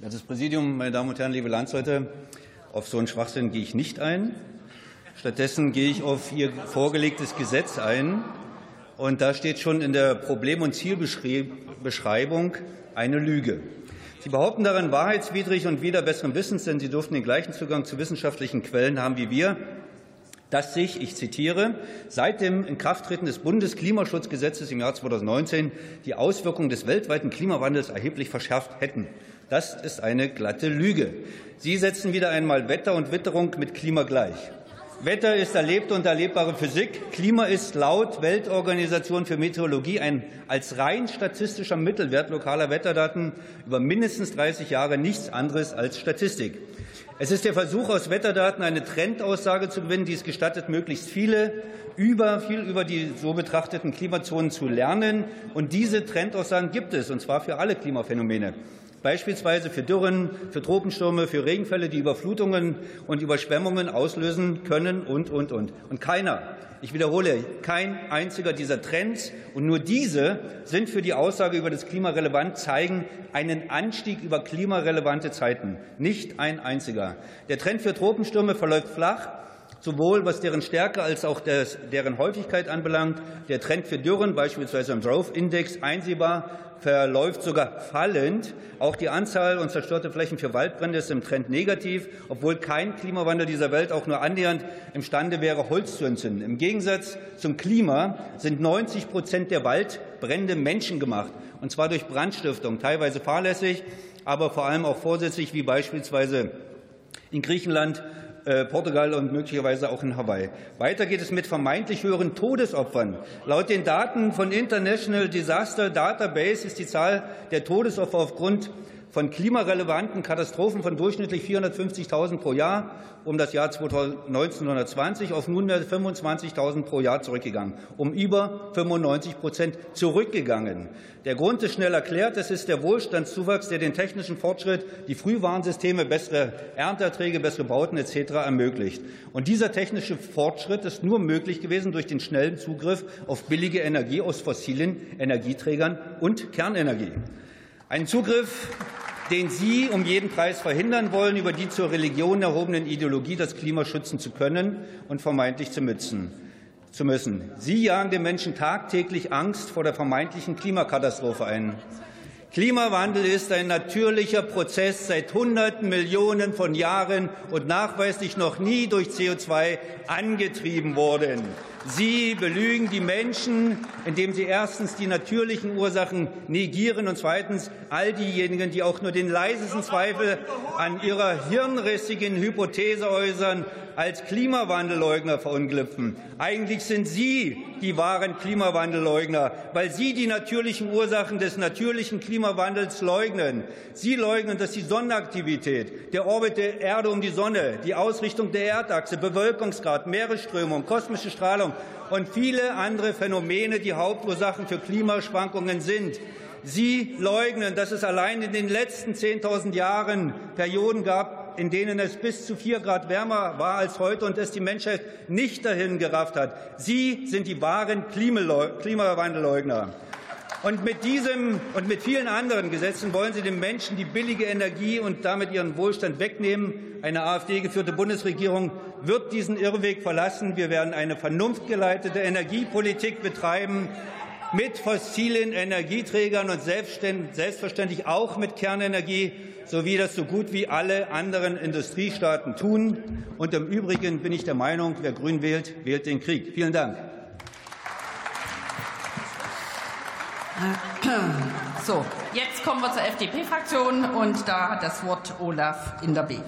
Das Präsidium, meine Damen und Herren, liebe Landsleute, auf so einen Schwachsinn gehe ich nicht ein. Stattdessen gehe ich auf Ihr vorgelegtes Gesetz ein. Und da steht schon in der Problem- und Zielbeschreibung eine Lüge. Sie behaupten darin wahrheitswidrig und wieder besseren Wissens, denn Sie durften den gleichen Zugang zu wissenschaftlichen Quellen haben wie wir, dass sich, ich zitiere, seit dem Inkrafttreten des Bundesklimaschutzgesetzes im Jahr 2019 die Auswirkungen des weltweiten Klimawandels erheblich verschärft hätten. Das ist eine glatte Lüge. Sie setzen wieder einmal Wetter und Witterung mit Klima gleich. Wetter ist erlebte und erlebbare Physik. Klima ist laut Weltorganisation für Meteorologie ein als rein statistischer Mittelwert lokaler Wetterdaten über mindestens 30 Jahre nichts anderes als Statistik. Es ist der Versuch, aus Wetterdaten eine Trendaussage zu gewinnen, die es gestattet, möglichst viele über, viel über die so betrachteten Klimazonen zu lernen. Und diese Trendaussagen gibt es, und zwar für alle Klimaphänomene beispielsweise für Dürren, für Tropenstürme, für Regenfälle, die Überflutungen und Überschwemmungen auslösen können und, und, und. Und keiner, ich wiederhole, kein einziger dieser Trends und nur diese sind für die Aussage über das Klima relevant, zeigen einen Anstieg über klimarelevante Zeiten. Nicht ein einziger. Der Trend für Tropenstürme verläuft flach sowohl was deren Stärke als auch deren Häufigkeit anbelangt. Der Trend für Dürren, beispielsweise im Drought-Index, einsehbar, verläuft sogar fallend. Auch die Anzahl und zerstörte Flächen für Waldbrände ist im Trend negativ, obwohl kein Klimawandel dieser Welt auch nur annähernd imstande wäre, Holz zu entzünden. Im Gegensatz zum Klima sind 90 Prozent der Waldbrände menschengemacht, und zwar durch Brandstiftung, teilweise fahrlässig, aber vor allem auch vorsätzlich, wie beispielsweise in Griechenland äh, Portugal und möglicherweise auch in Hawaii. Weiter geht es mit vermeintlich höheren Todesopfern. Laut den Daten von International Disaster Database ist die Zahl der Todesopfer aufgrund von klimarelevanten Katastrophen von durchschnittlich 450.000 pro Jahr um das Jahr 1920 auf nunmehr 25.000 pro Jahr zurückgegangen, um über 95 Prozent zurückgegangen. Der Grund ist schnell erklärt. Es ist der Wohlstandszuwachs, der den technischen Fortschritt, die Frühwarnsysteme, bessere Ernteerträge, bessere Bauten etc. ermöglicht. Und dieser technische Fortschritt ist nur möglich gewesen durch den schnellen Zugriff auf billige Energie aus fossilen Energieträgern und Kernenergie. Ein Zugriff, den Sie um jeden Preis verhindern wollen, über die zur Religion erhobenen Ideologie das Klima schützen zu können und vermeintlich zu müssen. Zu müssen. Sie jagen den Menschen tagtäglich Angst vor der vermeintlichen Klimakatastrophe ein. Klimawandel ist ein natürlicher Prozess seit Hunderten Millionen von Jahren und nachweislich noch nie durch CO2 angetrieben worden. Sie belügen die Menschen, indem Sie erstens die natürlichen Ursachen negieren und zweitens all diejenigen, die auch nur den leisesten Zweifel an ihrer hirnrissigen Hypothese äußern, als Klimawandelleugner verunglüpfen. Eigentlich sind Sie die wahren Klimawandelleugner, weil Sie die natürlichen Ursachen des natürlichen Klimawandels leugnen. Sie leugnen, dass die Sonnenaktivität, der Orbit der Erde um die Sonne, die Ausrichtung der Erdachse, Bewölkungsgrad, Meeresströmung, kosmische Strahlung und viele andere Phänomene die Hauptursachen für Klimaschwankungen sind. Sie leugnen, dass es allein in den letzten 10.000 Jahren Perioden gab, in denen es bis zu vier Grad wärmer war als heute und es die Menschheit nicht dahin gerafft hat. Sie sind die wahren Klimawandelleugner. Und mit diesem und mit vielen anderen Gesetzen wollen Sie den Menschen die billige Energie und damit ihren Wohlstand wegnehmen. Eine AfD-geführte Bundesregierung wird diesen Irrweg verlassen. Wir werden eine vernunftgeleitete Energiepolitik betreiben mit fossilen Energieträgern und selbstverständlich auch mit Kernenergie, so wie das so gut wie alle anderen Industriestaaten tun. Und im Übrigen bin ich der Meinung, wer grün wählt, wählt den Krieg. Vielen Dank. So, jetzt kommen wir zur FDP-Fraktion und da hat das Wort Olaf Inderbeek.